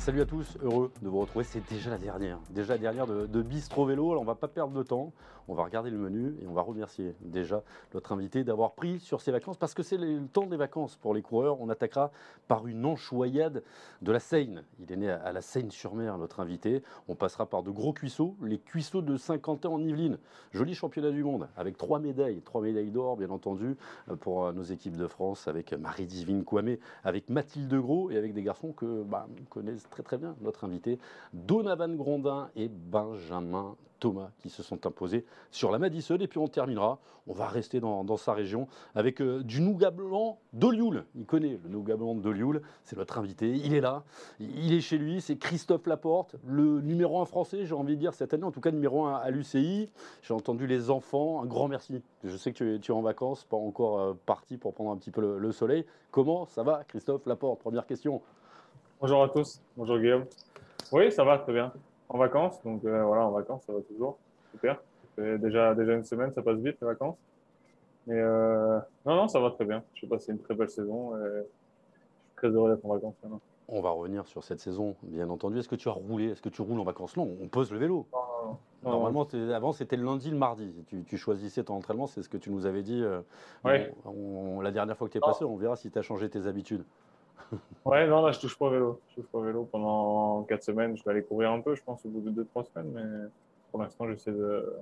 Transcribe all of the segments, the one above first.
Salut à tous, heureux de vous retrouver. C'est déjà la dernière, déjà la dernière de, Bistro Vélo. Alors on va pas perdre de temps, on va regarder le menu et on va remercier déjà notre invité d'avoir pris sur ses vacances parce que c'est le temps des vacances pour les coureurs. On attaquera par une enchoyade de la Seine. Il est né à la Seine-sur-Mer, notre invité. On passera par de gros cuisseaux, les cuisseaux de Saint-Quentin en Yvelines. Joli championnat du monde avec trois médailles, trois médailles d'or bien entendu pour nos équipes de France avec Marie-Divine Kouamé, avec Mathilde Gros et avec des garçons que bah, connaissent très très bien notre invité, Donovan Grondin et Benjamin Thomas qui se sont imposés sur la Madison. Et puis on terminera, on va rester dans, sa région avec euh, du nougat blanc d'Olioul. Il connaît le nougat blanc d'Olioul, c'est notre invité, il est là, il est chez lui, c'est Christophe Laporte, le numéro un français, j'ai envie de dire cette année, en tout cas numéro un à l'UCI. J'ai entendu les enfants, un grand merci. Je sais que tu es, en vacances, pas encore euh, parti pour prendre un petit peu le soleil. Comment ça va Christophe Laporte? Première question. Bonjour à tous, bonjour Guillaume. Oui, ça va très bien. En vacances, donc euh, voilà, en vacances, ça va toujours. Super. Déjà, déjà une semaine, ça passe vite les vacances. Mais euh, non, non, ça va très bien. J'ai passé une très belle saison et je suis très heureux d'être en vacances maintenant. On va revenir sur cette saison, bien entendu. Est-ce que tu as roulé Est-ce que tu roules en vacances? Non, on pose le vélo. Non, non, non. Normalement, avant, c'était le lundi, le mardi. Tu, tu choisissais ton entraînement, c'est ce que tu nous avais dit euh, Ouais. on- on- la dernière fois que tu es passé. On verra si tu as changé tes habitudes. Ouais, non, là, je touche pas au vélo. Je touche pas au vélo pendant quatre semaines. Je vais aller courir un peu, je pense, au bout de deux, trois semaines. Mais pour l'instant, j'essaie de,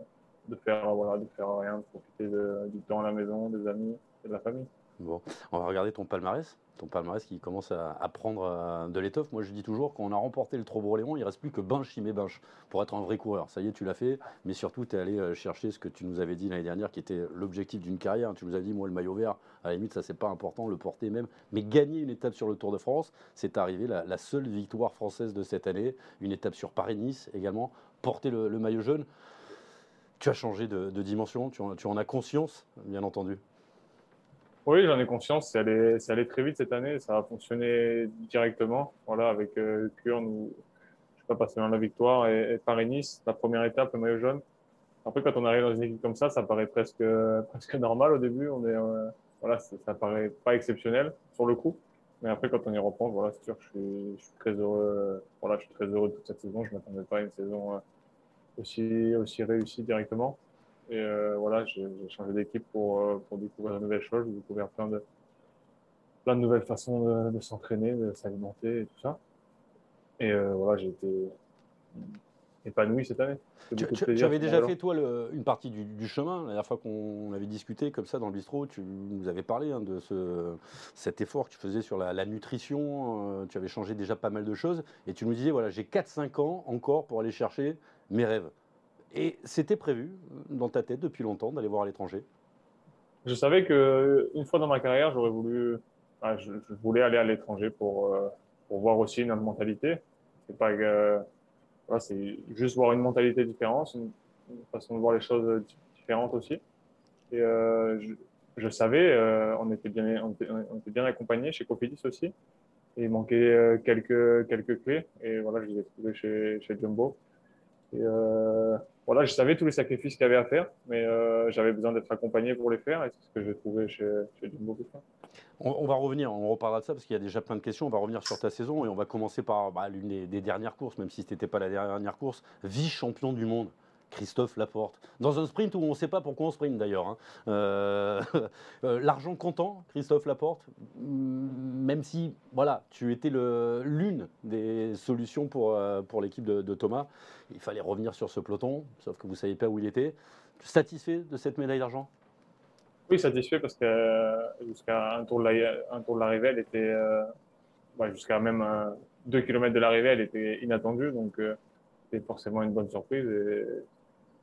de faire, voilà, de faire rien, de profiter du temps à la maison, des amis et de la famille. Bon, on va regarder ton palmarès. Ton palmarès qui commence à, prendre euh, de l'étoffe. Moi, je dis toujours, quand on a remporté le Trobro-Léon, il reste plus que Binche, Chimé, Binche pour être un vrai coureur. Ça y est, tu l'as fait. Mais surtout, tu es allé euh, chercher ce que tu nous avais dit l'année dernière, qui était l'objectif d'une carrière. Tu nous as dit, moi, le maillot vert, à la limite, ça, c'est pas important, le porter même. Mais gagner une étape sur le Tour de France, c'est arrivé la, la seule victoire française de cette année. Une étape sur Paris-Nice également. Porter le, maillot jaune. Tu as changé de, dimension, tu en, tu en as conscience, bien entendu. Oui, j'en ai conscience. C'est allé, très vite cette année. Ça a fonctionné directement. Voilà, avec euh, Kurn où je suis pas passé dans la victoire et, Paris-Nice, la première étape, le maillot jaune. Après, quand on arrive dans une équipe comme ça, ça paraît presque, presque normal au début. On est, euh, voilà, ça, ça paraît pas exceptionnel sur le coup. Mais après, quand on y reprend, voilà, c'est sûr je suis, je suis très heureux. Voilà, je suis très heureux de toute cette saison. Je m'attendais pas à une saison euh, aussi, aussi réussie directement. Et euh, voilà, j'ai j'ai changé d'équipe pour, euh, pour découvrir de nouvelles choses, découvrir plein de, plein de nouvelles façons de, de s'entraîner, de s'alimenter et tout ça. Et euh, voilà, j'ai été épanoui cette année. J'ai Tu, avais déjà fait, toi, le- une partie du, du chemin. La dernière fois qu'on avait discuté comme ça dans le bistrot, tu nous avais parlé hein, de ce, cet effort que tu faisais sur la, la nutrition. euh, tu avais changé déjà pas mal de choses. Et tu nous disais, voilà, j'ai 4-5 ans encore pour aller chercher mes rêves. Et c'était prévu dans ta tête depuis longtemps d'aller voir à l'étranger? Je savais que une fois dans ma carrière, j'aurais voulu, je, voulais aller à l'étranger pour, euh, pour voir aussi une autre mentalité. C'est pas, euh, voilà, c'est juste voir une mentalité différente, une, façon de voir les choses di- différentes aussi. Et euh, je, savais, euh, on était bien, on était, bien accompagnés chez Cofidis aussi. Il manquait quelques quelques clés. Et voilà, je les ai trouvées chez chez Jumbo. Et voilà, je savais tous les sacrifices qu'il y avait à faire, mais euh, j'avais besoin d'être accompagné pour les faire, et c'est ce que j'ai trouvé chez, chez Jumbo. On, on va revenir, on reparlera de ça parce qu'il y a déjà plein de questions. On va revenir sur ta saison et on va commencer par bah, l'une des, des dernières courses, même si ce n'était pas la dernière course. Vice-champion du monde, Christophe Laporte. Dans un sprint où on ne sait pas pourquoi on sprint d'ailleurs. hein. Euh, euh, L'argent comptant, Christophe Laporte, mm, même si voilà, tu étais l'une des solutions pour, euh, pour l'équipe de, Thomas, il fallait revenir sur ce peloton, sauf que vous ne saviez pas où il était. Satisfait de cette médaille d'argent? Oui, satisfait parce que jusqu'à un tour de l'arrivée, elle était, euh, jusqu'à même euh, deux kilomètres de l'arrivée, elle était inattendue, donc euh, forcément une bonne surprise.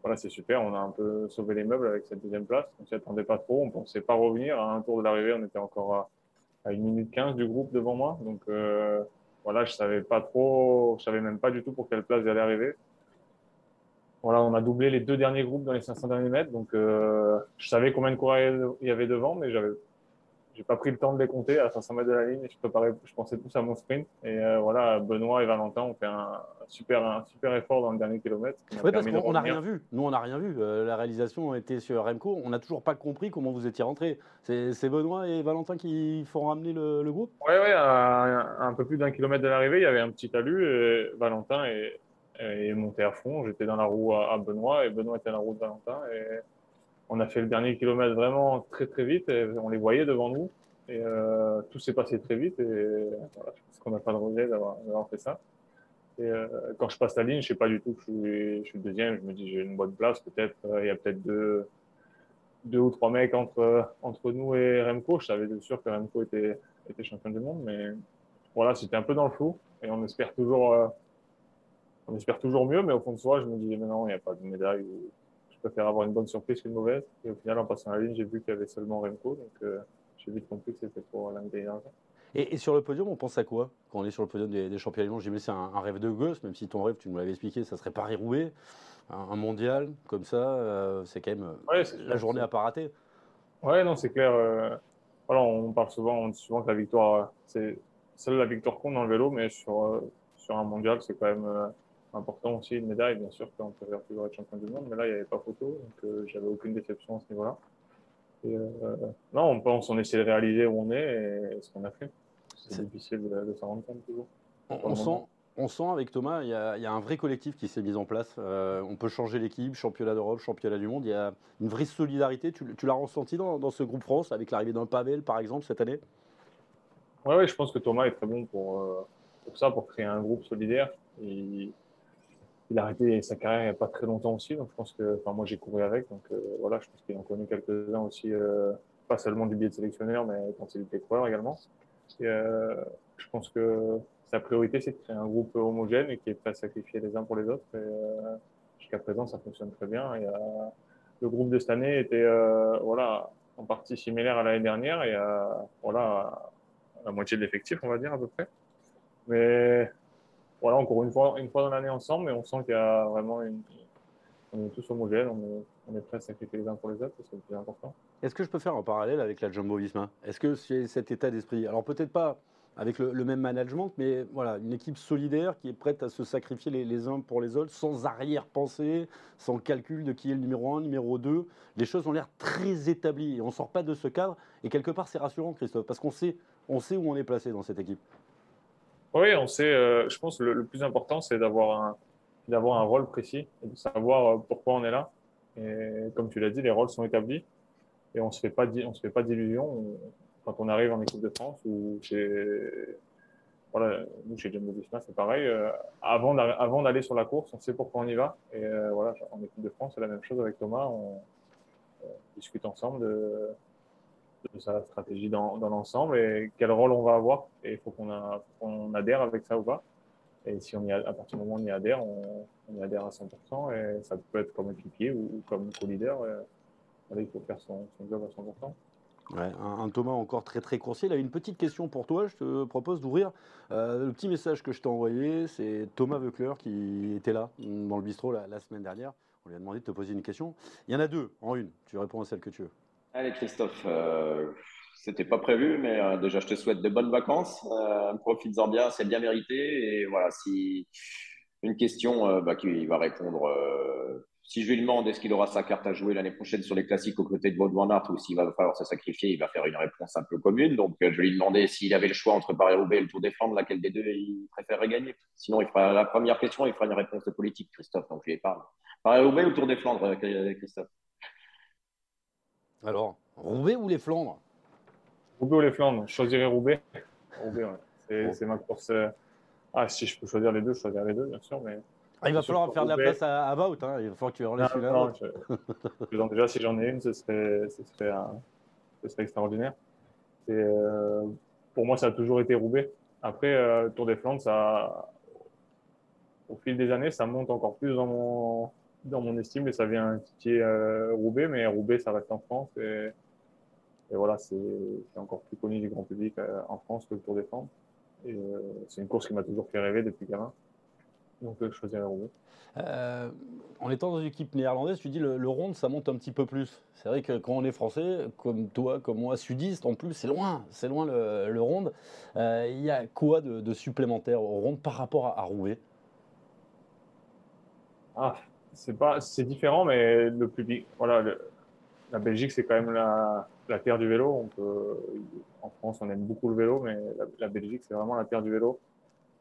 Voilà, c'est super. On a un peu sauvé les meubles avec cette deuxième place. On s'y attendait pas trop. On pensait pas revenir. À un tour de l'arrivée, on était encore à, à une minute 15 du groupe devant moi. Donc euh, voilà, je savais pas trop, je savais même pas du tout pour quelle place j'allais arriver. Voilà, on a doublé les deux derniers groupes dans les 500 derniers mètres. Donc, euh, je savais combien de coureurs il y avait devant, mais j'avais, j'ai pas pris le temps de les compter à 500 mètres de la ligne. Je préparais, je pensais tous à mon sprint. Et euh, voilà, Benoît et Valentin ont fait un super, un super effort dans le dernier kilomètre. Oui, parce qu'on n'a rien vu. Nous, on n'a rien vu. Euh, la réalisation était sur Remco. On n'a toujours pas compris comment vous étiez rentrés. C'est Benoît et Valentin qui font ramener le, groupe? Oui, ouais, à un, peu plus d'un kilomètre de l'arrivée, il y avait un petit talus. Et Valentin est, est monté à fond. J'étais dans la roue à, Benoît et Benoît était dans la roue de Valentin. Et on a fait le dernier kilomètre vraiment très très vite et on les voyait devant nous et euh, tout s'est passé très vite et voilà, je pense qu'on n'a pas de regret d'avoir fait ça. Et euh, quand je passe la ligne, je sais pas du tout que je suis, je deuxième. Je me dis j'ai une bonne place peut-être. Euh, il y a peut-être deux, deux ou trois mecs entre entre nous et Remco. Je savais bien sûr que Remco était était champion du monde, mais voilà, c'était un peu dans le flou et on espère toujours on espère toujours mieux, mais au fond de soi, je me dis mais non, il n'y a pas de médaille préfère avoir une bonne surprise qu'une mauvaise. Et au final, en passant la ligne, j'ai vu qu'il y avait seulement Remco. Donc, euh, j'ai vite compris que c'était pour la médaille Et, et, sur le podium, on pense à quoi? Quand on est sur le podium des, des championnats du monde J'ai c'est un, un, rêve de gosse, même si ton rêve, tu nous l'avais expliqué, ça serait Paris-Roubaix. Un, mondial comme ça, euh, c'est quand même la journée à pas rater. Ouais, non, c'est clair. Euh, voilà, on parle souvent, on dit souvent que la victoire, c'est seule la victoire compte dans le vélo, mais sur, sur un mondial, c'est quand même important aussi une médaille, bien sûr, qu'on préfère toujours être champion du monde, mais là, il n'y avait pas photo, donc euh, j'avais aucune déception à ce niveau-là. Et euh, non, on pense, on essaie de réaliser où on est et ce qu'on a fait. C'est difficile de, s'en rendre compte toujours. On, sent, on sent avec Thomas, il y, a, il y a un vrai collectif qui s'est mis en place. Euh, on peut changer l'équipe, championnat d'Europe, championnat du monde. Il y a une vraie solidarité. Tu, tu l'as ressenti dans, dans, ce groupe France avec l'arrivée d'un Pavel, par exemple, cette année? Oui, ouais, je pense que Thomas est très bon pour, pour ça, pour créer un groupe solidaire. Il a arrêté sa carrière il n'y a pas très longtemps aussi, donc je pense que, enfin moi j'ai couru avec, donc euh, voilà, je pense qu'il en connaît quelques-uns aussi, euh, pas seulement du biais de sélectionneur, mais quand il était coureur également. Et, euh, je pense que sa priorité c'est de créer un groupe homogène et qui est prêt à sacrifier les uns pour les autres. Et euh, jusqu'à présent ça fonctionne très bien. Et, le groupe de cette année était voilà en partie similaire à l'année dernière et voilà la moitié de l'effectif on va dire à peu près. Mais voilà, encore une fois, une fois dans l'année ensemble, mais on sent qu'il y a vraiment une. On est tous homogènes, on est, on est prêts à sacrifier les uns pour les autres, c'est le plus important. Est-ce que je peux faire un parallèle avec la Jumbo Visma? Est-ce que c'est cet état d'esprit? Alors peut-être pas avec le, même management, mais voilà, une équipe solidaire qui est prête à se sacrifier les, uns pour les autres, sans arrière-pensée, sans calcul de qui est le numéro 1, numéro 2. Les choses ont l'air très établies et on ne sort pas de ce cadre. Et quelque part, c'est rassurant, Christophe, parce qu'on sait, on sait où on est placé dans cette équipe. Oui, on sait. Euh, je pense que le, plus important, c'est d'avoir un, un rôle précis et de savoir euh, pourquoi on est là. Et comme tu l'as dit, les rôles sont établis et on on se fait pas d'illusions quand on arrive en équipe de France ou chez, voilà, nous chez Jumbo Visma, c'est pareil. Euh, avant, avant d'aller sur la course, on sait pourquoi on y va. Et voilà, en équipe de France, c'est la même chose avec Thomas. On, on discute ensemble de de sa stratégie dans, dans l'ensemble et quel rôle on va avoir. Et il faut qu'on adhère avec ça ou pas. Et si on y a, à partir du moment où on y adhère, on, y adhère à 100%. Et ça peut être comme équipier ou, comme co-leader. il faut faire son, job à 100%. Ouais, un, Thomas encore très très coursier. A une petite question pour toi. Je te propose d'ouvrir euh, le petit message que je t'ai envoyé. C'est Thomas Veucler qui était là dans le bistrot la, semaine dernière. On lui a demandé de te poser une question. Il y en a deux en une. Tu réponds à celle que tu veux. Allez Christophe, euh, c'était pas prévu, mais euh, déjà je te souhaite de bonnes vacances. Euh, Profites-en bien, c'est bien mérité. Et voilà, si une question bah, va répondre. Si je lui demande est-ce qu'il aura sa carte à jouer l'année prochaine sur les classiques aux côtés de Baudouin Art ou s'il va falloir se sacrifier, il va faire une réponse un peu commune. Donc je lui demander s'il avait le choix entre Paris-Roubaix et le Tour des Flandres, laquelle des deux il préférerait gagner. Sinon, il fera la première question, il fera une réponse politique, Christophe. Donc je lui parle. Paris-Roubaix ou Tour des Flandres, Christophe? Alors, Roubaix ou les Flandres? Roubaix ou les Flandres Je choisirais Roubaix. Roubaix, ouais. C'est ma course. Euh, ah, si je peux choisir les deux, je choisirais les deux, bien sûr. Mais... Ah, il va falloir faire de la place à, à Bout. Hein. Il va falloir que tu enlèves celui-là. déjà, si j'en ai une, ce serait, ce serait, ce serait extraordinaire. Euh, pour moi, ça a toujours été Roubaix. Après, euh, Tour des Flandres, ça, au fil des années, ça monte encore plus dans mon, dans mon estime et ça vient titiller euh, Roubaix, mais Roubaix, ça reste en France et, et voilà, c'est encore plus connu du grand public euh, en France que le Tour des Flandres. Et euh, c'est une course qui m'a toujours fait rêver depuis gamin. Donc, je choisirais Roubaix. Euh, en étant dans une équipe néerlandaise, tu dis le, le ronde, ça monte un petit peu plus. C'est vrai que quand on est français, comme toi, comme moi, sudiste, en plus, c'est loin, c'est loin le, le ronde. Euh, il y a quoi de, de, supplémentaire au ronde par rapport à, à Roubaix? Ah, c'est pas, c'est différent, mais le public, voilà, la Belgique, c'est quand même la, terre du vélo. En France, on aime beaucoup le vélo, mais la, Belgique, c'est vraiment la terre du vélo.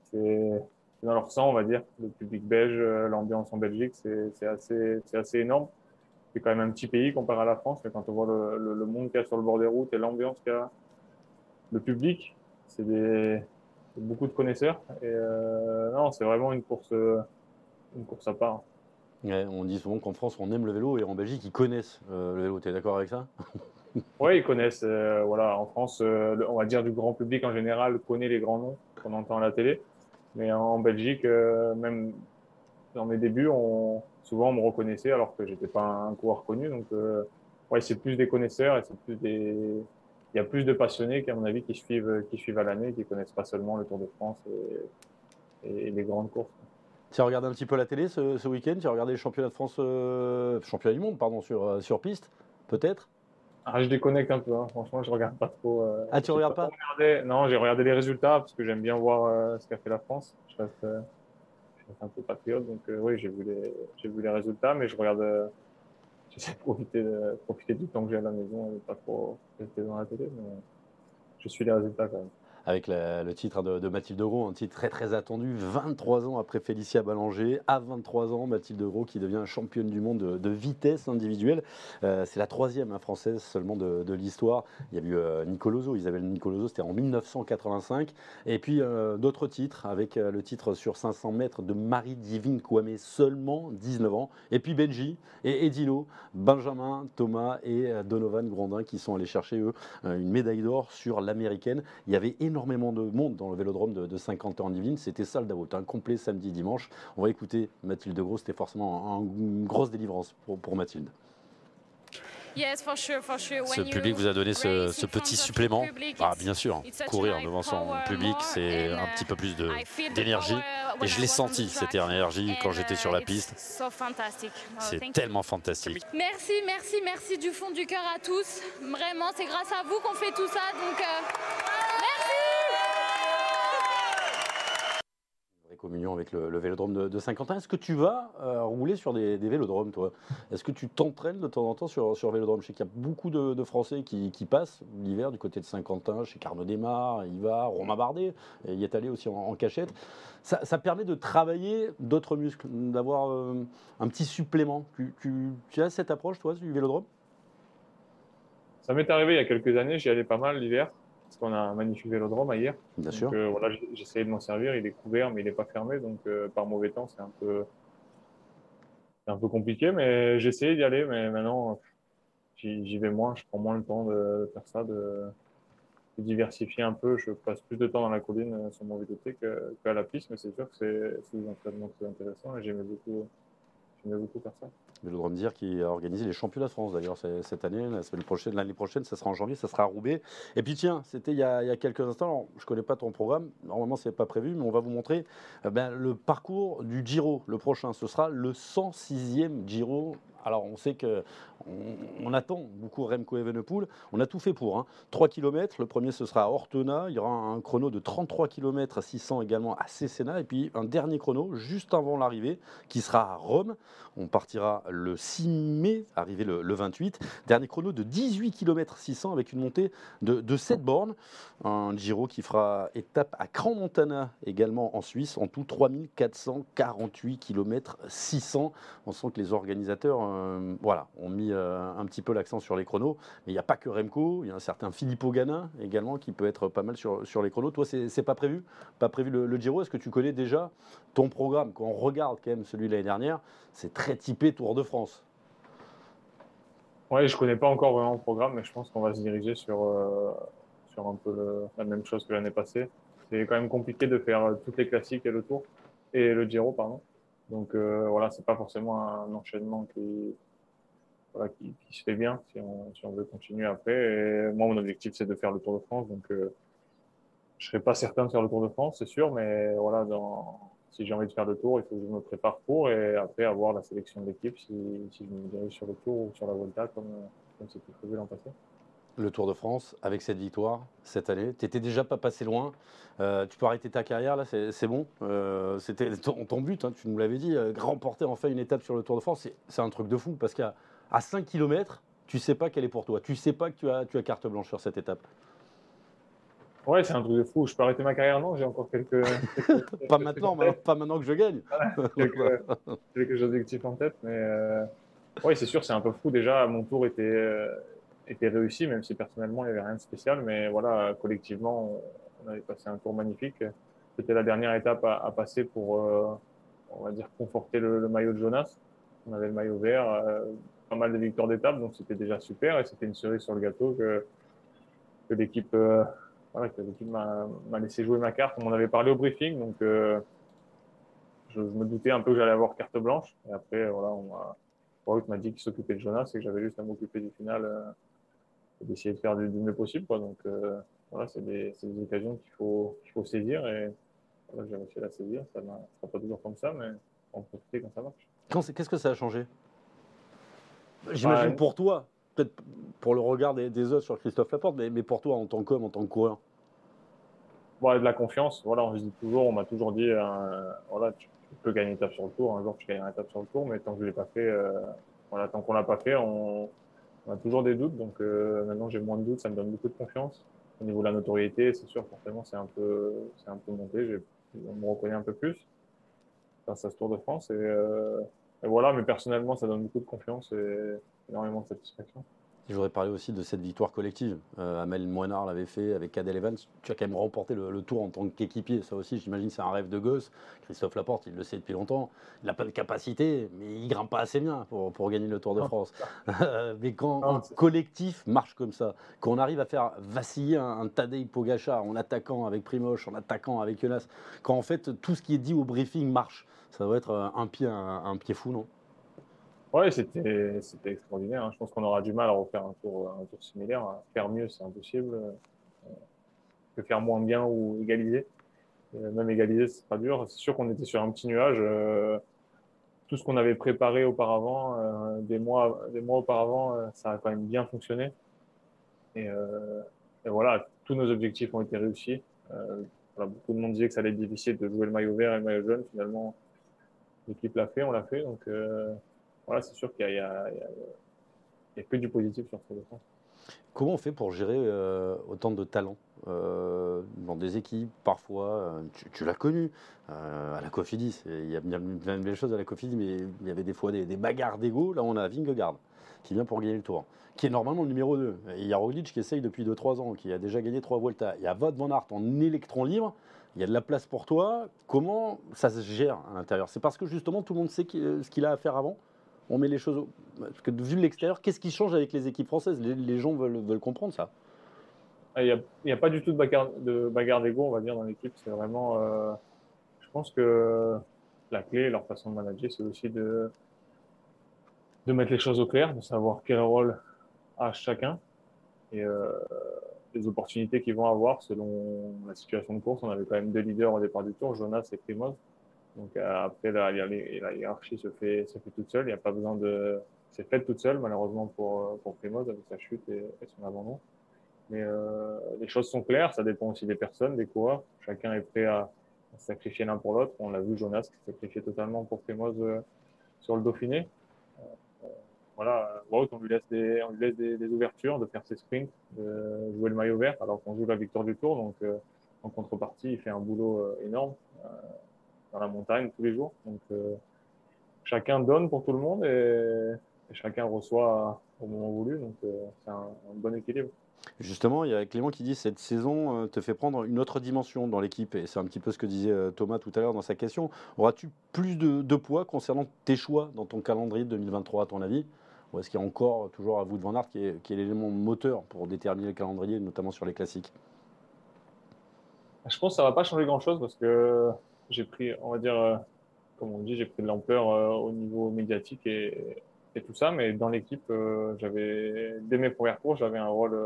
C'est dans leur sang, on va dire. Le public belge, euh, l'ambiance en Belgique, c'est assez, assez énorme. C'est quand même un petit pays comparé à la France, mais quand on voit le, le, monde qu'il y a sur le bord des routes et l'ambiance qu'il y a, le public, c'est beaucoup de connaisseurs. Et euh, non, c'est vraiment une course, une course à part. On dit souvent qu'en France, on aime le vélo et en Belgique, ils connaissent euh, le vélo. Tu es d'accord avec ça? Oui, ils connaissent. Euh, voilà, en France, euh, on va dire du grand public en général connaît les grands noms qu'on entend à la télé. Mais en Belgique, même dans mes débuts, souvent on me reconnaissait alors que j'étais pas un coureur connu. Donc, ouais, c'est plus des connaisseurs et c'est plus des. Il y a plus de passionnés qu'à mon avis qui suivent, qui à l'année, qui connaissent pas seulement le Tour de France et les grandes courses. Tu as regardé un petit peu la télé ce, ce week-end Tu as regardé les championnats de France, euh, championnat du monde, pardon, sur, euh, sur piste, peut-être? Ah, je déconnecte un peu, hein. franchement, je regarde pas trop. Euh, ah, tu regardes pas, pas? regardé... Non, j'ai regardé les résultats parce que j'aime bien voir euh, ce qu'a fait la France. Je reste, euh, je reste, un peu patriote, donc oui, j'ai vu, les... vu les résultats, mais je regarde. J'essaie de profiter, de profiter du temps que j'ai à la maison et pas trop rester dans la télé, mais je suis les résultats quand même avec le titre de, de, Mathilde Gros, un titre très très attendu, 23 ans après Félicia Ballanger, à 23 ans, Mathilde Gros qui devient championne du monde de, vitesse individuelle. Euh, c'est la troisième hein, française seulement de, l'histoire. Il y a eu euh, Nicoloso, Isabelle Nicoloso, c'était en 1985. Et puis euh, d'autres titres, avec euh, le titre sur 500 mètres de Marie-Divine Kouamé, seulement 19 ans. Et puis Benji et Edino, Benjamin, Thomas et Donovan Grondin qui sont allés chercher, eux, une médaille d'or sur l'américaine. Il y avait énormément de monde dans le vélodrome de, de 50 ans en Divine. C'était ça le Davos, un complet samedi, dimanche. On va écouter Mathilde Gros. C'était forcément un, une grosse délivrance pour, pour Mathilde. Ce public vous a donné ce, ce petit supplément. Ah, bien sûr, courir devant son public, c'est un petit peu plus d'énergie. Et je l'ai senti, cette énergie, quand j'étais sur la piste. C'est tellement fantastique. Merci, merci, merci du fond du cœur à tous. Vraiment, c'est grâce à vous qu'on fait tout ça. Donc, euh, merci! Communion avec le, vélodrome de, Saint-Quentin. Est-ce que tu vas euh, rouler sur des, vélodromes, toi? Est-ce que tu t'entraînes de temps en temps sur, sur vélodrome? Je sais qu'il y a beaucoup de, Français qui, passent l'hiver du côté de Saint-Quentin, chez Carnot Desmar, il va, Romain Bardet, y est allé aussi en, cachette. Ça, permet de travailler d'autres muscles, d'avoir euh, un petit supplément. Tu, tu as cette approche, toi, du vélodrome? Ça m'est arrivé il y a quelques années, j'y allais pas mal l'hiver parce qu'on a un magnifique vélodrome à hier. Bien donc, sûr. Euh, voilà, j'essayais de m'en servir. Il est couvert, mais il n'est pas fermé. Donc, euh, par mauvais temps, c'est un peu, un peu compliqué. Mais j'essayais d'y aller. Mais maintenant, j'y vais moins. Je prends moins le temps de faire ça, de, de, diversifier un peu. Je passe plus de temps dans la colline euh, sur mon VTT qu'à qu la piste. Mais c'est sûr que c'est des entraînements très intéressants. Et j'aimais beaucoup, j'aimais beaucoup faire ça. Vélodrome dire qui a organisé les championnats de France d'ailleurs cette année. La semaine prochaine, l'année prochaine, ça sera en janvier, ça sera à Roubaix. Et puis tiens, c'était il, y a quelques instants. Je connais pas ton programme. Normalement, c'est pas prévu, mais on va vous montrer eh ben, le parcours du Giro. Le prochain, ce sera le 106e Giro alors on sait que on, attend beaucoup Remco Evenepoel. On a tout fait pour. Hein. 3 km, le premier ce sera à Ortona. Il y aura un chrono de 33 km à 600 également à Cesena. Et puis un dernier chrono juste avant l'arrivée qui sera à Rome. On partira le 6 mai, arrivé le, le 28. Dernier chrono de 18 km 600 avec une montée de, de 7 bornes. Un Giro qui fera étape à Cran Montana également en Suisse. En tout 3448 km 600. On sent que les organisateurs euh, voilà, ont mis euh, un petit peu l'accent sur les chronos. Mais il n'y a pas que Remco, il y a un certain Filippo Ganna également qui peut être pas mal sur, les chronos. Toi, c'est pas prévu Pas prévu le, Giro? Est-ce que tu connais déjà ton programme? Quand on regarde quand même celui de l'année dernière, c'est très typé Tour de France. Oui, je connais pas encore vraiment le programme, mais je pense qu'on va se diriger sur, euh, un peu la même chose que l'année passée. C'est quand même compliqué de faire toutes les classiques et le Tour, et le Giro, pardon. Donc euh, voilà, c'est pas forcément un enchaînement qui, qui, se fait bien si on, veut continuer après. Moi, mon objectif, c'est de faire le Tour de France. Donc, euh, je serais pas certain de faire le Tour de France, c'est sûr, mais voilà, si j'ai envie de faire le tour, il faut que je me prépare pour et après avoir la sélection de l'équipe si, si, je me dirige sur le tour ou sur la Volta comme, comme c'était prévu l'an passé. Le Tour de France, avec cette victoire cette année, tu n'étais déjà pas passé loin. Euh, tu peux arrêter ta carrière là, c'est bon. Euh, c'était ton, but, hein, tu nous l'avais dit, euh, remporter enfin une étape sur le Tour de France, c'est un truc de fou parce qu'à à 5 km, tu sais pas quelle est pour toi. Tu sais pas que tu as, tu as carte blanche sur cette étape. Ouais, c'est un truc de fou. Je peux arrêter ma carrière, non J'ai encore quelques. pas maintenant, pas maintenant que je gagne. quelques, objectifs en tête, mais euh... oui, c'est sûr, c'est un peu fou. Déjà, mon tour était, était réussi, même si personnellement, il n'y avait rien de spécial. Mais voilà, collectivement, on, avait passé un tour magnifique. C'était la dernière étape à, passer pour, euh, on va dire, conforter le, maillot de Jonas. On avait le maillot vert, euh, pas mal de victoires d'étape, donc c'était déjà super. Et c'était une cerise sur le gâteau que, que l'équipe voilà, l'équipe m'a laissé jouer ma carte. On m'en avait parlé au briefing, donc euh, je, me doutais un peu que j'allais avoir carte blanche. Et après, voilà, on m'a dit qu'il s'occupait de Jonas et que j'avais juste à m'occuper du final euh, d'essayer de faire du, mieux possible. Quoi. Donc euh, voilà, c'est des, des, occasions qu'il faut, qu'il faut saisir et voilà, j'ai réussi à la saisir. Ça ne sera pas toujours comme ça, mais on peut profiter quand ça marche. Qu'est-ce que ça a changé? J'imagine bah, pour toi, peut-être pour le regard des, autres sur Christophe Laporte, mais, mais, pour toi en tant qu'homme, en tant que coureur De la confiance. Voilà, on se dit toujours, on m'a toujours dit, euh, voilà, tu, peux gagner une étape sur le tour. Un jour, tu gagnes une étape sur le tour, mais tant que je l'ai pas fait, euh, voilà, tant qu'on l'a pas fait, on, a toujours des doutes. Donc euh, maintenant, j'ai moins de doutes, ça me donne beaucoup de confiance. Au niveau de la notoriété, c'est sûr, forcément, c'est un peu, c'est un peu monté. On me reconnaît un peu plus grâce à ce Tour de France. Et, et voilà, mais personnellement, ça donne beaucoup de confiance et énormément de satisfaction. Je voudrais parler aussi de cette victoire collective. Euh, Amel Moinard l'avait fait avec Cadel Evans. Tu as quand même remporté le, tour en tant qu'équipier. Ça aussi, j'imagine, c'est un rêve de gosse. Christophe Laporte, il le sait depuis longtemps. Il n'a pas de capacité, mais il grimpe pas assez bien pour, pour gagner le Tour de France. mais quand un collectif marche comme ça, quand on arrive à faire vaciller un, un Tadej Pogacar en attaquant avec Primoz, en attaquant avec Jonas, quand en fait tout ce qui est dit au briefing marche, ça doit être un pied, un pied fou, non? Ouais, c'était, extraordinaire. Hein. Je pense qu'on aura du mal à refaire un tour, un tour similaire. Faire mieux, c'est impossible. Euh, que faire moins bien ou égaliser. Euh, même égaliser, c'est pas dur. C'est sûr qu'on était sur un petit nuage. Euh, tout ce qu'on avait préparé auparavant, des, mois, des mois auparavant, ça a quand même bien fonctionné. Et, voilà, tous nos objectifs ont été réussis. Beaucoup de monde disait que ça allait être difficile de jouer le maillot vert et le maillot jaune. Finalement, l'équipe l'a fait, on l'a fait. Donc, voilà, c'est sûr qu'il n'y a, que du positif sur ce France. Comment on fait pour gérer euh, autant de talents euh, dans des équipes Parfois, euh, tu, l'as connu à la Cofidis. Il y a bien, bien des choses à la Cofidis, mais il y avait des fois des, bagarres d'ego. Là, on a Vingegaard qui vient pour gagner le tour, qui est normalement le numéro 2. il y a Roglic qui essaye depuis 2-3 ans, qui a déjà gagné 3 Volta. Il y a Wout van Aert en électron libre. Il y a de la place pour toi. Comment ça se gère à l'intérieur? C'est parce que justement tout le monde sait ce qu'il a à faire avant? On met les choses. Parce que vu de l'extérieur, qu'est-ce qui change avec les équipes françaises? Les, gens veulent, veulent, comprendre ça. Ah, il n'y a, pas du tout de bagarre, de bagarre d'ego, on va dire, dans l'équipe. C'est vraiment. Euh, je pense que la clé, leur façon de manager, c'est aussi de, de mettre les choses au clair, de savoir quel rôle a chacun et euh, les opportunités qu'ils vont avoir selon la situation de course. On avait quand même deux leaders au départ du tour, Jonas et Primoz. Donc euh, après, la, hiérarchie se fait, toute seule. Il n'y a pas besoin de. C'est fait toute seule, malheureusement pour, pour Primoz avec sa chute et, son abandon. Mais euh, les choses sont claires. Ça dépend aussi des personnes, des coureurs. Chacun est prêt à, sacrifier l'un pour l'autre. On l'a vu, Jonas qui s'est sacrifié totalement pour Primoz euh, sur le Dauphiné. Euh, voilà, Wout, on lui laisse, des, on lui laisse des, ouvertures, de faire ses sprints, de jouer le maillot vert, alors qu'on joue la victoire du tour. Donc, en contrepartie, il fait un boulot énorme dans la montagne tous les jours. Donc, euh, chacun donne pour tout le monde et, chacun reçoit au moment voulu. Donc, euh, c'est un, bon équilibre. Justement, il y a Clément qui dit cette saison euh, te fait prendre une autre dimension dans l'équipe, et c'est un petit peu ce que disait Thomas tout à l'heure dans sa question. Auras-tu plus de, poids concernant tes choix dans ton calendrier de 2023, à ton avis? Ou est-ce qu'il y a encore toujours à vous de Van Aert qui est, qui est l'élément moteur pour déterminer le calendrier, notamment sur les classiques? Je pense que ça ne va pas changer grand-chose parce que j'ai pris, on va dire, euh, comme on dit, j'ai pris de l'ampleur euh, au niveau médiatique et, et, tout ça. Mais dans l'équipe, euh, j'avais, dès mes premières courses, j'avais un rôle,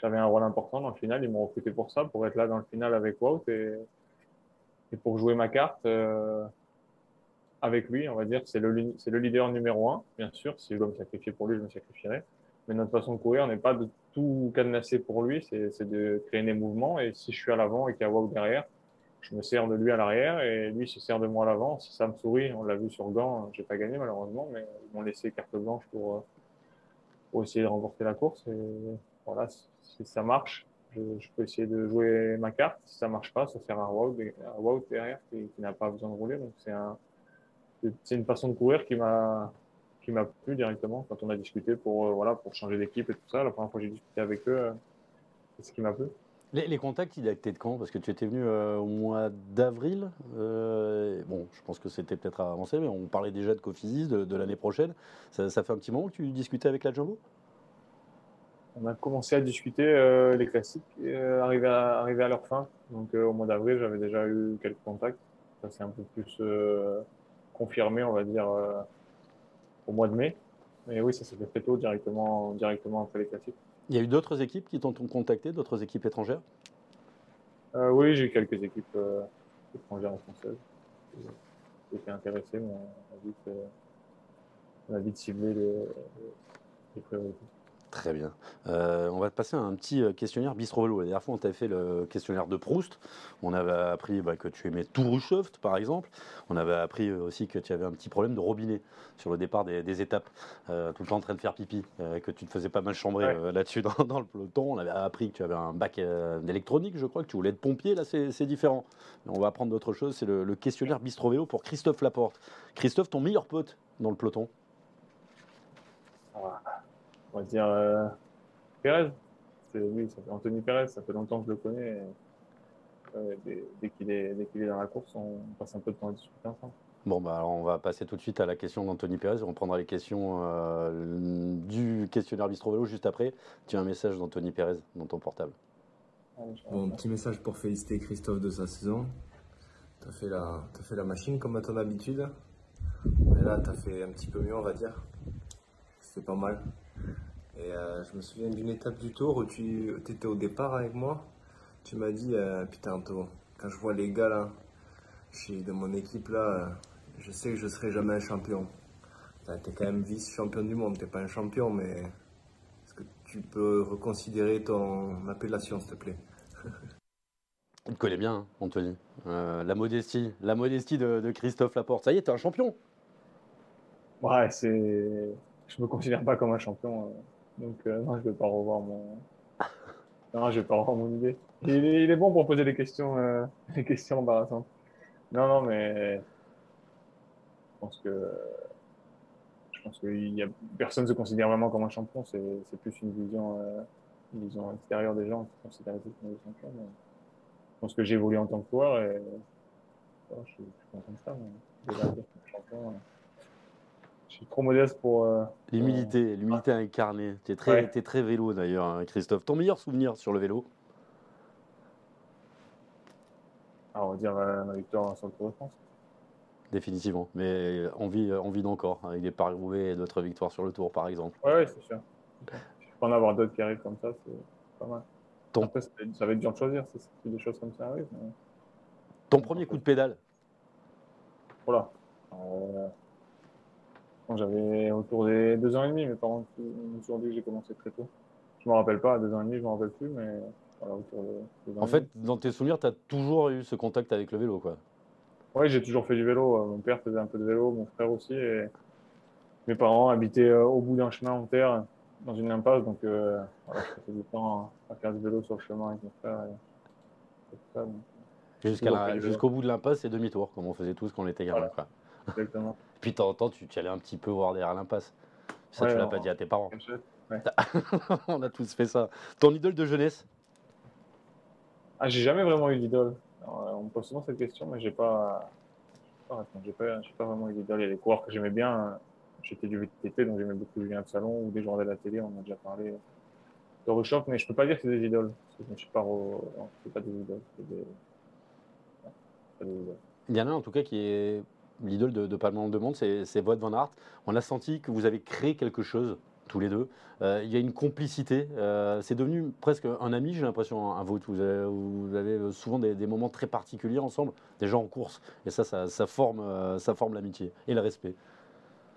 j'avais un rôle important dans le final. Ils m'ont recruté pour ça, pour être là dans le final avec Wout. Et, et pour jouer ma carte avec lui, on va dire, c'est le, c'est le leader numéro un, bien sûr. Si je dois me sacrifier pour lui, je me sacrifierai. Mais notre façon de courir n'est pas de tout cadenasser pour lui, c'est de créer des mouvements. Et si je suis à l'avant et qu'il y a Wow derrière, je me sers de lui à l'arrière et lui se sert de moi à l'avant. Si ça me sourit, on l'a vu sur Gant, j'ai pas gagné malheureusement, mais ils m'ont laissé carte blanche pour, pour essayer de remporter la course. Voilà, si ça marche, je, peux essayer de jouer ma carte. Si ça marche pas, ça faire un wow, un derrière qui, n'a pas besoin de rouler. Donc c'est un, c'est une façon de courir qui m'a plu directement quand on a discuté pour euh, pour changer d'équipe et tout ça. La première fois que j'ai discuté avec eux, euh, c'est ce qui m'a plu. Les, contacts, il été de quand? Parce que tu étais venu euh, au mois d'avril. bon, je pense que c'était peut-être avancé, mais on parlait déjà de Cofizis de, l'année prochaine. Ça, fait un petit moment que tu discutais avec la Jumbo? On a commencé à discuter euh, les classiques euh, arriver à, leur fin. Donc euh, au mois d'avril, j'avais déjà eu quelques contacts. Ça s'est un peu plus confirmé, on va dire, au mois de mai. Mais oui, ça s'est fait très tôt, directement, directement après les classiques. Il y a eu d'autres équipes qui t'ont contacté, d'autres équipes étrangères? Oui, j'ai eu quelques équipes étrangères et françaises qui étaient intéressées, mais on a vite, on a vite ciblé les priorités. Très bien. Euh, on va te passer un petit euh, questionnaire bistro La dernière fois, on t'avait fait le questionnaire de Proust. On avait appris bah, que tu aimais Tourouchoft, par exemple. On avait appris euh, aussi que tu avais un petit problème de robinet sur le départ des, étapes, tout le temps en train de faire pipi, que tu te faisais pas mal chambrer là-dessus dans, le peloton. On avait appris que tu avais un bac d'électronique, je crois, que tu voulais être pompier. Là, c'est différent. on va apprendre d'autres choses. C'est le, questionnaire bistro pour Christophe Laporte. Christophe, ton meilleur pote dans le peloton? On va dire euh, Pérez. Ça fait Anthony Pérez, ça fait longtemps que je le connais. dès, qu'il est, est, dans la course, on passe un peu de temps à discuter ensemble. Bon, bah alors on va passer tout de suite à la question d'Anthony Pérez. On prendra les questions euh, du questionnaire Bistro Vélo juste après. Tu as un message d'Anthony Pérez dans ton portable. Bon, petit message pour féliciter Christophe de sa saison. Tu as, fait la, as fait la machine comme à ton habitude. Mais là, tu as fait un petit peu mieux, on va dire. C'est pas mal. Et euh, je me souviens d'une étape du tour où tu étais au départ avec moi. Tu m'as dit, euh, putain, quand je vois les gars là, de mon équipe là, euh, je sais que je serai jamais un champion. Tu es quand même vice-champion du monde, t'es pas un champion, mais est-ce que tu peux reconsidérer ton appellation, s'il te plaît? Il te connaît bien, hein, Anthony. la modestie, la modestie de, de Christophe Laporte. Ça y est, t'es un champion. Ouais, c'est. Je me considère pas comme un champion. Donc, euh, non, je vais pas revoir mon. Non, je vais pas revoir mon idée. Il est, il est bon pour poser des questions, euh, des questions embarrassantes. Non, non, mais je pense que je pense que personne ne se considère vraiment comme un champion. C'est, plus une vision, euh, une vision extérieure des gens qui considèrent comme des champions. Je pense que j'ai évolué en tant que joueur et je, suis, content de ça. Mais je suis trop modeste pour. Euh, l'humilité, l'humilité incarnée. Tu es très, très vélo d'ailleurs, hein, Christophe. Ton meilleur souvenir sur le vélo? Ah, On va dire euh, ma victoire sur le Tour de France. Définitivement. Mais envie, envie d'encore, avec des paris et d'autres victoires sur le Tour, par exemple. Oui, ouais, c'est sûr. Je peux en avoir d'autres qui arrivent comme ça, c'est pas mal. Après, ça va être dur de choisir si des choses comme ça arrivent. Ton premier coup de pédale? Voilà. Euh, j'avais autour des deux ans et demi, mes parents m'ont toujours dit que j'ai commencé très tôt. Je ne me rappelle pas, à deux ans et demi, je ne me rappelle plus, mais voilà, autour de En fait, dans tes souvenirs, tu as toujours eu ce contact avec le vélo, quoi. Oui, j'ai toujours fait du vélo. Mon père faisait un peu de vélo, mon frère aussi. Et mes parents habitaient euh, au bout d'un chemin en terre, dans une impasse. Donc, euh, voilà, je passais du temps à faire du vélo sur le chemin avec mon frère. Jusqu'au bout de l'impasse, c'est demi-tour, comme on faisait tous quand on était gamin. Exactement. Puis de temps en temps, tu, allais un petit peu voir derrière l'impasse. Ça, tu l'as pas dit à tes parents. on a tous fait ça. Ton idole de jeunesse? Ah, j'ai jamais vraiment eu d'idole. On me pose souvent cette question, mais j'ai pas. J'ai pas, pas, vraiment eu d'idole. Il y a des coureurs que j'aimais bien. J'étais du VTT, donc j'aimais beaucoup Julien de Salon ou des joueurs de la télé, on a déjà parlé de Ruchoff, mais je peux pas dire que c'est des idoles. je suis pas, pas des idoles. Il y en a en tout cas qui est l'idole de, de pas mal de monde, c'est Wout van Aert. On a senti que vous avez créé quelque chose tous les deux. Euh, il y a une complicité. Euh, c'est devenu presque un ami, j'ai l'impression, un vote. Vous avez, vous avez souvent des, moments très particuliers ensemble, déjà en course. Et ça, ça, forme, euh, ça forme l'amitié et le respect.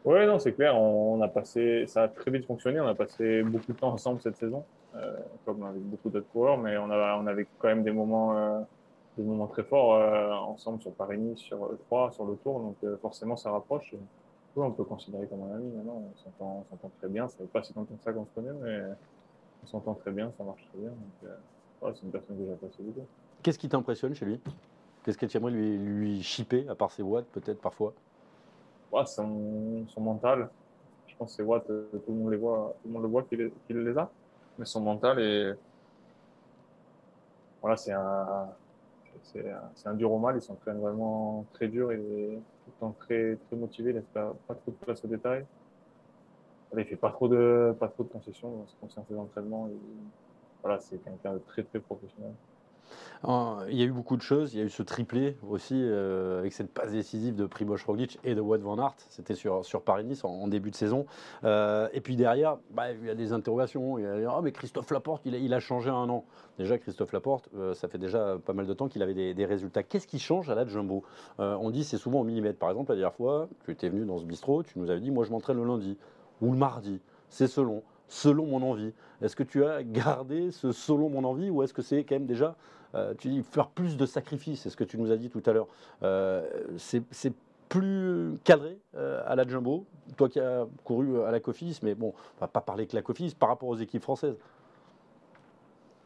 Oui, non, c'est clair. On, a passé, ça a très vite fonctionné. On a passé beaucoup de temps ensemble cette saison, comme avec beaucoup d'autres coureurs, mais on avait quand même des moments, des moments très forts ensemble sur Paris-Nice, sur le 3, sur le Tour. Donc forcément, ça rapproche on peut considérer comme un ami maintenant. On s'entend très bien. Ça fait pas si longtemps que ça qu'on se connaît, mais on s'entend très bien, ça marche très bien. Euh, c'est une personne que j'apprécie beaucoup. Qu'est-ce qui t'impressionne chez lui? Qu'est-ce que tu aimerais lui, lui chipper, à part ses watts, peut-être parfois? Son, son, mental. Je pense que ses watts, euh, tout le monde les voit, tout le monde le voit qu'il les a. Mais son mental est. Voilà, c'est un. C'est un, dur au mal, il s'entraîne vraiment très dur et temps très, très motivé, il laisse pas, pas trop de place au détail. Il fait pas trop de, concessions dans ses entraînements. voilà, c'est quelqu'un de très, très professionnel. Il y a eu beaucoup de choses. Il y a eu ce triplé aussi euh, avec cette passe décisive de Primoz Roglic et de Wout van Aert. C'était sur, sur Paris-Nice en, début de saison. Euh, et puis derrière, bah, il y a des interrogations. Il y a, oh, mais Christophe Laporte, il a, changé un an. Déjà, Christophe Laporte, euh, ça fait déjà pas mal de temps qu'il avait des, des résultats. Qu'est-ce qui change à la Jumbo? On dit c'est souvent au millimètre. Par exemple, la dernière fois, tu étais venu dans ce bistrot, tu nous avais dit moi je m'entraîne le lundi ou le mardi. C'est selon selon mon envie. Est-ce que tu as gardé ce selon mon envie ou est-ce que c'est quand même déjà euh, tu dis faire plus de sacrifices, c'est ce que tu nous as dit tout à l'heure. Euh, c'est plus cadré euh, à la Jumbo, toi qui as couru à la Cofidis, mais bon, on va pas parler que la Cofidis par rapport aux équipes françaises.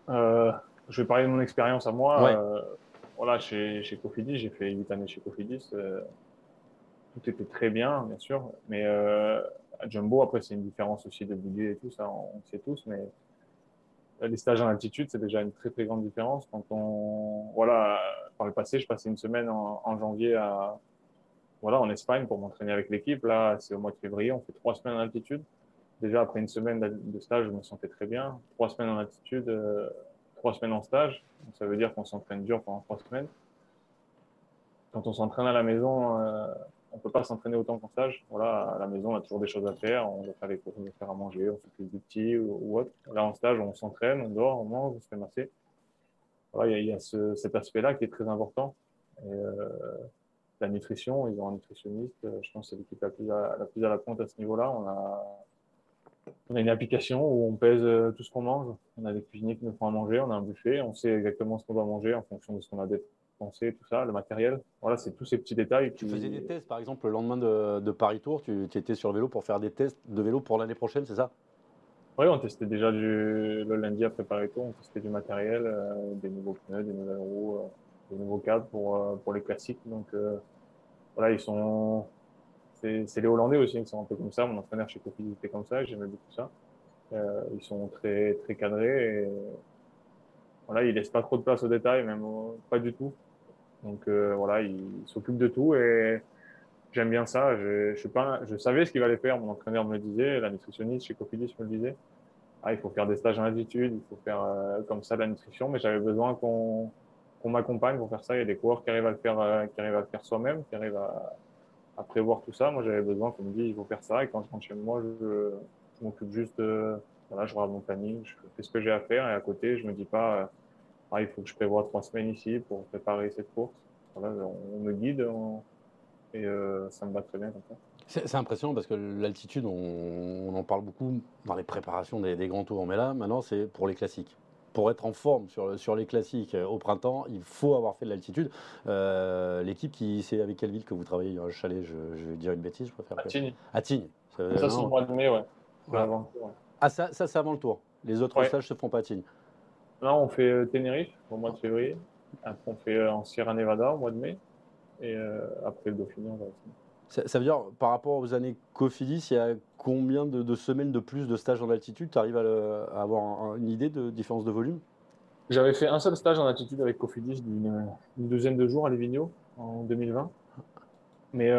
je vais parler de mon expérience à moi. voilà, chez, chez Cofidis, j'ai fait 8 années chez Cofidis. tout était très bien, bien sûr, mais à Jumbo, après, c'est une différence aussi de budget et tout ça, on sait tous, mais les stages en altitude, c'est déjà une très très grande différence. Quand on, voilà, par le passé, je passais une semaine en, janvier à, voilà, en Espagne pour m'entraîner avec l'équipe. Là, c'est au mois de février, on fait trois semaines en altitude. Déjà après une semaine de stage, je me sentais très bien. Trois semaines en altitude, euh, trois semaines en stage. ça veut dire qu'on s'entraîne dur pendant trois semaines. Quand on s'entraîne à la maison, euh, on peut pas s'entraîner autant qu'en stage. Voilà, à la maison, on a toujours des choses à faire. On doit faire les cours, on doit faire à manger, on s'occupe du petit ou, autre. Là, en stage, on s'entraîne, on dort, on mange, on se fait masser. Voilà, il y a, cet aspect-là qui est très important. Euh, la nutrition, ils ont un nutritionniste. Je pense que c'est l'équipe la plus, à, la plus à la pointe à ce niveau-là. On a, on a une application où on pèse euh, tout ce qu'on mange. On a des cuisiniers qui nous font à manger. On a un buffet. On sait exactement ce qu'on doit manger en fonction de ce qu'on a tout ça, le matériel. Voilà, c'est tous ces petits détails. Qui... Tu faisais des tests, par exemple, le lendemain de, Paris Tour, tu, étais sur le vélo pour faire des tests de vélo pour l'année prochaine, c'est ça? Oui, on testait déjà du, le lundi après Paris Tour, on testait du matériel, euh, des nouveaux pneus, des nouvelles roues, euh, des nouveaux cadres pour, euh, pour les classiques. Donc voilà, ils sont. C'est les Hollandais aussi qui sont un peu comme ça. Mon entraîneur chez Copi était comme ça, j'aimais beaucoup ça. ils sont très, très cadrés et voilà, ils laissent pas trop de place aux détails, même pas du tout. Donc euh, voilà, il s'occupe de tout et j'aime bien ça. Je, savais ce qu'il allait faire. Mon entraîneur me le disait, la nutritionniste chez Cofidis me le disait. Ah, il faut faire des stages en altitude, il faut faire euh, comme ça de la nutrition, mais j'avais besoin qu'on m'accompagne pour faire ça. Il y a des coureurs qui arrivent à le faire, euh, qui à le faire soi-même, qui arrivent à, prévoir tout ça. Moi, j'avais besoin qu'on me dise il faut faire ça. Et quand je rentre chez moi, je, m'occupe juste, voilà, je regarde mon planning, je fais ce que j'ai à faire et à côté, je me dis pas ah, il faut que je prévoie trois semaines ici pour préparer cette course. Voilà, on me guide et euh, ça me va très bien comme ça. C'est impressionnant parce que l'altitude, on, en parle beaucoup dans les préparations des, grands tours. Mais là, maintenant, c'est pour les classiques. Pour être en forme sur, sur les classiques euh, au printemps, il faut avoir fait de l'altitude. Euh, l'équipe, qui c'est avec quelle ville que vous travaillez? Un chalet, je, vais dire une bêtise, je préfère. À Tignes. À Tignes. Ça, c'est le mois de mai, ouais. Ah, ça, ça c'est avant le tour. Les autres stages se font pas à Tignes. Là, on fait euh, Tenerife au mois de février. Après, on fait euh, en Sierra Nevada au mois de mai. Et euh, après le Dauphiné, on va ça, ça, veut dire, par rapport aux années Cofidis, il y a combien de, semaines de plus de stages en altitude? Tu arrives à, avoir une idée de différence de volume? J'avais fait un seul stage en altitude avec Cofidis d'une douzaine de jours à Livigno en 2020. Mais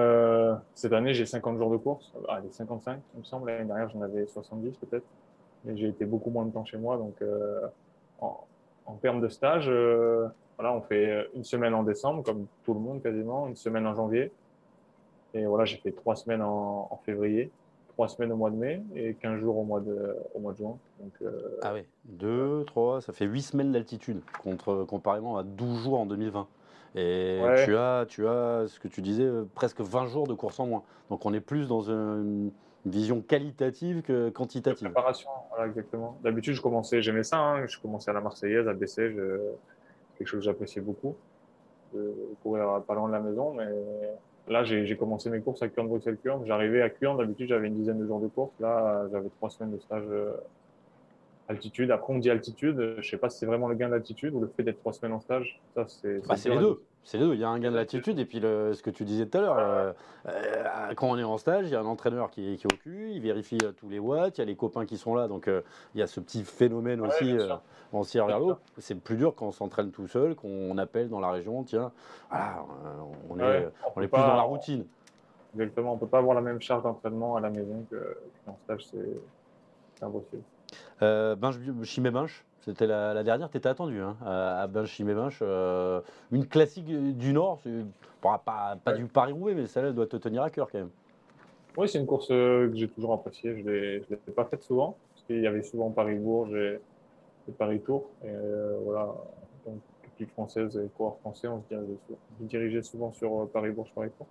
cette année, j'ai 50 jours de course. Ah, 55, il me semble. L'année dernière, j'en avais 70 peut-être. Mais j'ai été beaucoup moins de temps chez moi. Donc, en, termes de stage, euh, voilà, on fait une semaine en décembre, comme tout le monde quasiment, une semaine en janvier. Et voilà, j'ai fait trois semaines en, février, trois semaines au mois de mai et 15 jours au mois de, au mois de juin. Donc, ah oui, deux, trois, ça fait huit semaines d'altitude contre, comparément à 12 jours en 2020. Et tu, as, tu as, ce que tu disais, presque 20 jours de course en moins. Donc on est plus dans une, vision qualitative que quantitative. préparation, voilà, exactement. D'habitude, je commençais, j'aimais ça, hein. je commençais à la Marseillaise, à BC, quelque chose que j'appréciais beaucoup, de courir pas loin de la maison, mais là, j'ai commencé mes courses à Kurn, Bruxelles, Kurn. J'arrivais à Kurn, d'habitude, j'avais une dizaine de jours de course. Là, j'avais trois semaines de stage euh, altitude. Après, on dit altitude. Je sais pas si c'est vraiment le gain d'altitude ou le fait d'être trois semaines en stage. Ça, c'est bah, les deux. C'est les deux. Il y a un gain de l'altitude et puis le, ce que tu disais tout à l'heure. Euh, euh, quand on est en stage, il y a un entraîneur qui, qui est au cul, il vérifie tous les watts, il y a les copains qui sont là. Donc, il y a ce petit phénomène aussi on tire vers l'eau. C'est plus dur quand on s'entraîne tout seul, qu'on appelle dans la région, tiens, voilà, on est, on, est plus dans la routine. Exactement, on ne peut pas avoir la même charge d'entraînement à la maison qu'en stage, c'est impossible. Euh, Binge Chimé Binge, c'était la, dernière, tu étais attendu hein, à Binge. Euh, une classique du Nord, pas, pas, pas du Paris-Roubaix, mais celle-là doit te tenir à cœur quand même. Oui, c'est une course euh, que j'ai toujours appréciée. Je ne l'ai pas faite souvent, parce qu'il y avait souvent Paris-Bourges et, Paris-Tour. Et voilà, donc équipe française et coureurs français, on se dirigeait, souvent sur Paris-Bourges, Paris-Tour.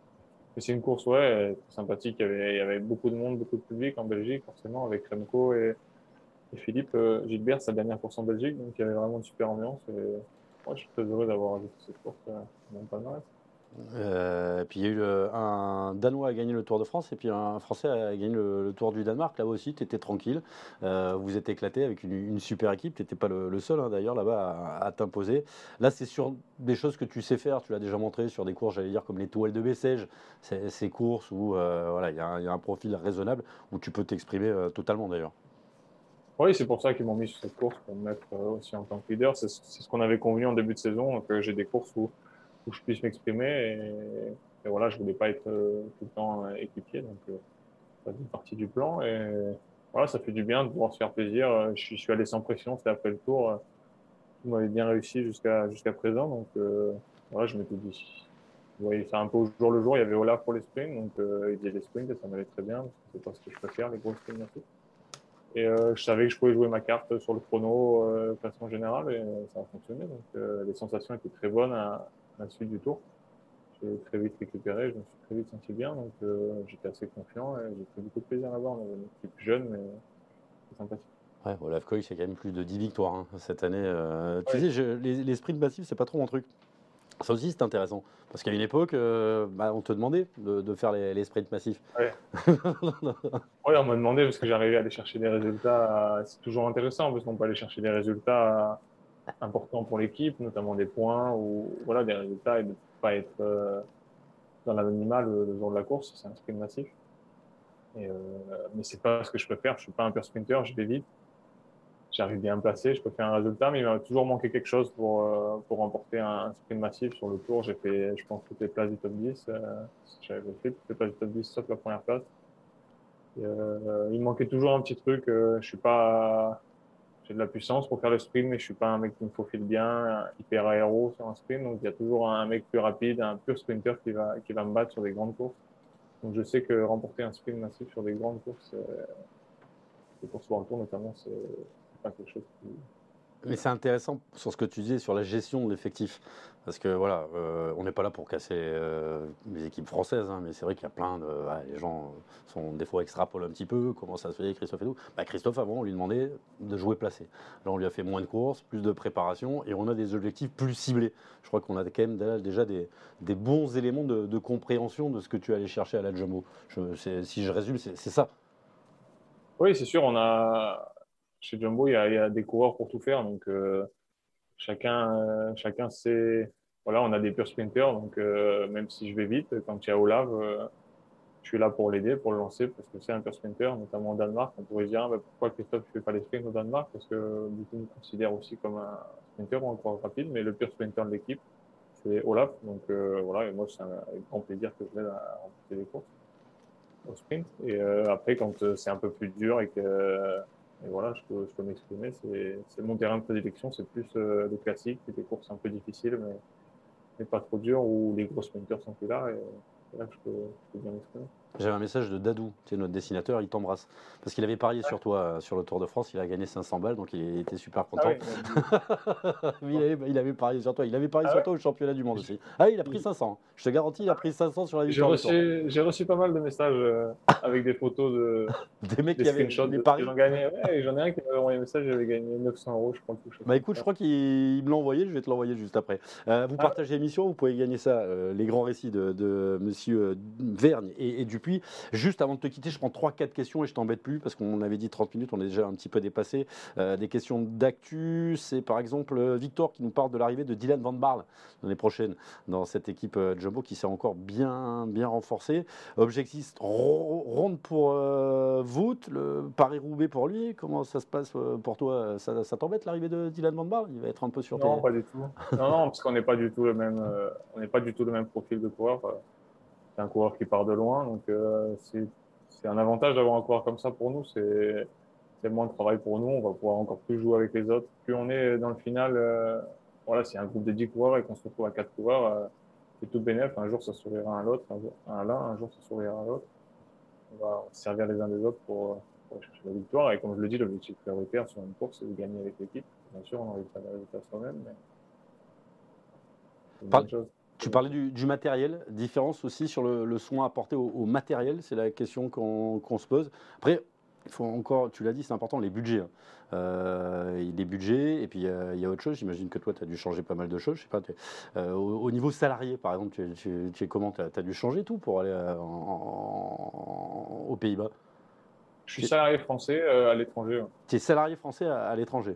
Mais c'est une course, ouais, sympathique. Il y, avait, il y avait beaucoup de monde, beaucoup de public en Belgique, forcément, avec Remco et et Philippe euh, Gilbert, sa dernière course en Belgique, donc il y avait vraiment une super ambiance. Moi, je suis très heureux d'avoir ajouté cette course euh, mon palmarès. Euh, et puis il y a eu un Danois a gagné le Tour de France et puis un Français a gagné le, Tour du Danemark. Là aussi, tu étais tranquille. vous êtes éclaté avec une, super équipe. Tu n'étais pas le, seul hein, d'ailleurs là-bas à, t'imposer. Là, c'est sur des choses que tu sais faire. Tu l'as déjà montré sur des courses, j'allais dire, comme les toiles de Bessèges. Ces courses où voilà, il y, a un profil raisonnable où tu peux t'exprimer totalement d'ailleurs. Oui, c'est pour ça qu'ils m'ont mis sur cette course, pour me mettre euh, aussi en tant que leader. C'est ce qu'on avait convenu en début de saison, que j'ai des courses où, où je puisse m'exprimer. Et, voilà, je voulais pas être euh, tout le temps euh, équipier, donc ça fait partie du plan. Et voilà, ça fait du bien de pouvoir se faire plaisir. Je, suis allé sans pression, c'était après le tour. Tout m'avait bien réussi jusqu'à jusqu'à présent, donc voilà, je m'étais dit. Vous voyez, c'est un peu au jour le jour. Il y avait Olaf pour les sprints, donc il faisait les sprints et ça m'allait très bien. C'est pas ce que je préfère, les gros sprints. Et euh, je savais que je pouvais jouer ma carte sur le chrono euh, de façon générale et euh, ça a fonctionné. Donc les sensations étaient très bonnes à, la suite du tour. J'ai très vite récupéré, je me suis très vite senti bien, donc j'étais assez confiant et j'ai pris beaucoup de plaisir à voir. Est une équipe jeune mais c'est sympathique. Ouais, Olaf Koy, c'est quand même plus de 10 victoires hein, cette année. Tu sais, les, les, sprints massifs, c'est pas trop mon truc. Ça aussi, c'est intéressant. Parce qu'à une époque, euh, bah, on te demandait de, faire les, sprints massifs. Oui, ouais, on m'a demandé parce que j'arrivais à aller chercher des résultats. C'est toujours intéressant parce qu'on peut aller chercher des résultats importants pour l'équipe, notamment des points ou voilà, des résultats et de ne pas être euh, dans l'animal le, jour de la course. C'est un sprint massif. Et, euh, mais c'est pas ce que je préfère. Je suis pas un pur sprinter, je vais vite j'arrive bien placé, je peux faire un résultat, mais il m'a toujours manqué quelque chose pour, euh, pour remporter un, sprint massif sur le tour. J'ai fait, je pense, toutes les places du top 10. Euh, J'avais fait toutes les places du top 10 sauf la première place. euh, il manquait toujours un petit truc. Euh, je suis pas, j'ai de la puissance pour faire le sprint, mais je suis pas un mec qui me faufile bien, hyper aéro sur un sprint. Donc il y a toujours un mec plus rapide, un pur sprinter qui va, qui va me battre sur des grandes courses. Donc je sais que remporter un sprint massif sur des grandes courses, euh, des courses sur le tour notamment, c'est mais c'est intéressant sur ce que tu disais sur la gestion de l'effectif. Parce que voilà, euh, on n'est pas là pour casser euh, les équipes françaises, hein, mais c'est vrai qu'il y a plein de. les gens sont des fois extrapolent un petit peu, comment ça se fait, Christophe et tout. Bah, Christophe, avant, on lui demandait de jouer placé. Là, on lui a fait moins de courses, plus de préparation, et on a des objectifs plus ciblés. Je crois qu'on a quand même déjà des, des bons éléments de, compréhension de ce que tu allais chercher à la Jumbo. si je résume, c'est ça. Oui, c'est sûr, on a chez Jumbo, il y, a, des coureurs pour tout faire. Donc, euh, chacun, euh, chacun sait. Voilà, on a des purs sprinters. Donc, euh, même si je vais vite, quand il y a Olav, je suis là pour l'aider, pour le lancer, parce que c'est un pur sprinter, notamment au Danemark. On pourrait se dire, ah, bah, pourquoi Christophe ne fait pas les sprints au Danemark? Parce que beaucoup me considèrent aussi comme un sprinter ou un coureur rapide, mais le pur sprinter de l'équipe, c'est Olaf. Donc, voilà, et moi, c'est un grand plaisir que je l'aide à remporter les courses au sprint. Et après, quand c'est un peu plus dur et que et voilà, je peux, m'exprimer. C'est mon terrain de prédilection, c'est plus euh, le classique, des courses un peu difficiles, mais, pas trop dures, où les gros sprinters sont plus là, et, là je peux bien m'exprimer. J'avais un message de Dadou, tu notre dessinateur, il t'embrasse. Parce qu'il avait parié sur toi euh, sur le Tour de France, il a gagné 500 balles, donc il était super content. Ah il, avait, parié sur toi, il avait parié ah sur toi au championnat du monde aussi. Ah, il a pris 500. Je te garantis, il a pris 500 sur la victoire. J'ai reçu, pas mal de messages euh, avec des photos de. des mecs qui avaient des paris. J'en ai un qui m'avait envoyé un message, j'avais gagné 900 euros, je crois. Bah écoute, je crois qu'il me l'a envoyé, je vais te l'envoyer juste après. Euh, vous ah. partagez l'émission, vous pouvez gagner ça, les grands récits de, monsieur Vergne et, et Dupuis. Juste avant de te quitter, je prends 3-4 questions et je t'embête plus parce qu'on avait dit 30 minutes, on est déjà un petit peu dépassé. Euh, des questions d'actu, c'est par exemple euh, Victor qui nous parle de l'arrivée de Dylan Van Barle l'année prochaine dans cette équipe euh, Jumbo qui s'est encore bien, bien renforcée. Objectif ronde pour euh, le Paris-Roubaix pour lui. Comment ça se passe pour toi? Ça, ça t'embête l'arrivée de Dylan Van Barle? Il va être un peu sur Non, pas du tout. Non, non, parce qu'on n'est pas du tout le même, on n'est pas du tout le même profil de coureur. C'est un coureur qui part de loin, donc c'est c'est un avantage d'avoir un coureur comme ça pour nous. C'est moins de travail pour nous. On va pouvoir encore plus jouer avec les autres. Plus on est dans le final, euh, voilà, c'est un groupe de 10 coureurs et qu'on se retrouve à 4 coureurs, euh, c'est tout bénéf. Un jour, ça sourira à l'autre, un l'un, un jour, ça sourira à l'autre. On va servir les uns des autres pour, chercher la victoire. Et comme je le dis, l'objectif prioritaire sur une course, c'est de gagner avec l'équipe. Bien sûr, on a envie de faire la résultat soi-même, mais c'est une bonne chose. Tu parlais du, matériel, différence aussi sur le, soin apporté au, matériel, c'est la question qu'on se pose. Après, il faut encore, tu l'as dit, c'est important, les budgets. Hein. Euh, les budgets, et puis il y a autre chose, j'imagine que toi, tu as dû changer pas mal de choses. Je sais pas, euh, au, niveau salarié, par exemple, tu, es comment? Tu as, dû changer tout pour aller euh, aux Pays-Bas? Je suis salarié français euh, à l'étranger. Tu es salarié français à, l'étranger.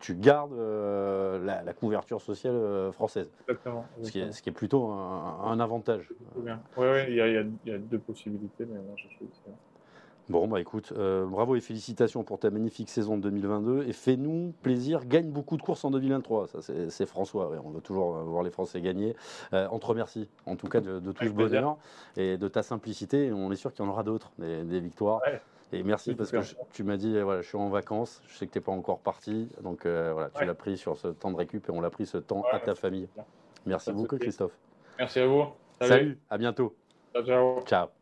tu, gardes euh, la, couverture sociale euh, française. Exactement. Ce, qui est, plutôt un, avantage. Oui, il y, a deux possibilités, mais moi je suis Bon, bah écoute, bravo et félicitations pour ta magnifique saison 2022. Et fais-nous plaisir, gagne beaucoup de courses en 2023. Ça, c'est François. on veut toujours voir les Français gagner. on te remercie, en tout cas, de, tout ce bonheur et de ta simplicité. on est sûr qu'il y en aura d'autres, des, victoires. Et merci parce que tu m'as dit, voilà, je suis en vacances, je sais que tu n'es pas encore parti, donc voilà, tu l'as pris sur ce temps de récup et on l'a pris ce temps à ta famille. Merci beaucoup, Christophe. Merci à vous. Salut à bientôt. Ciao, ciao. Ciao.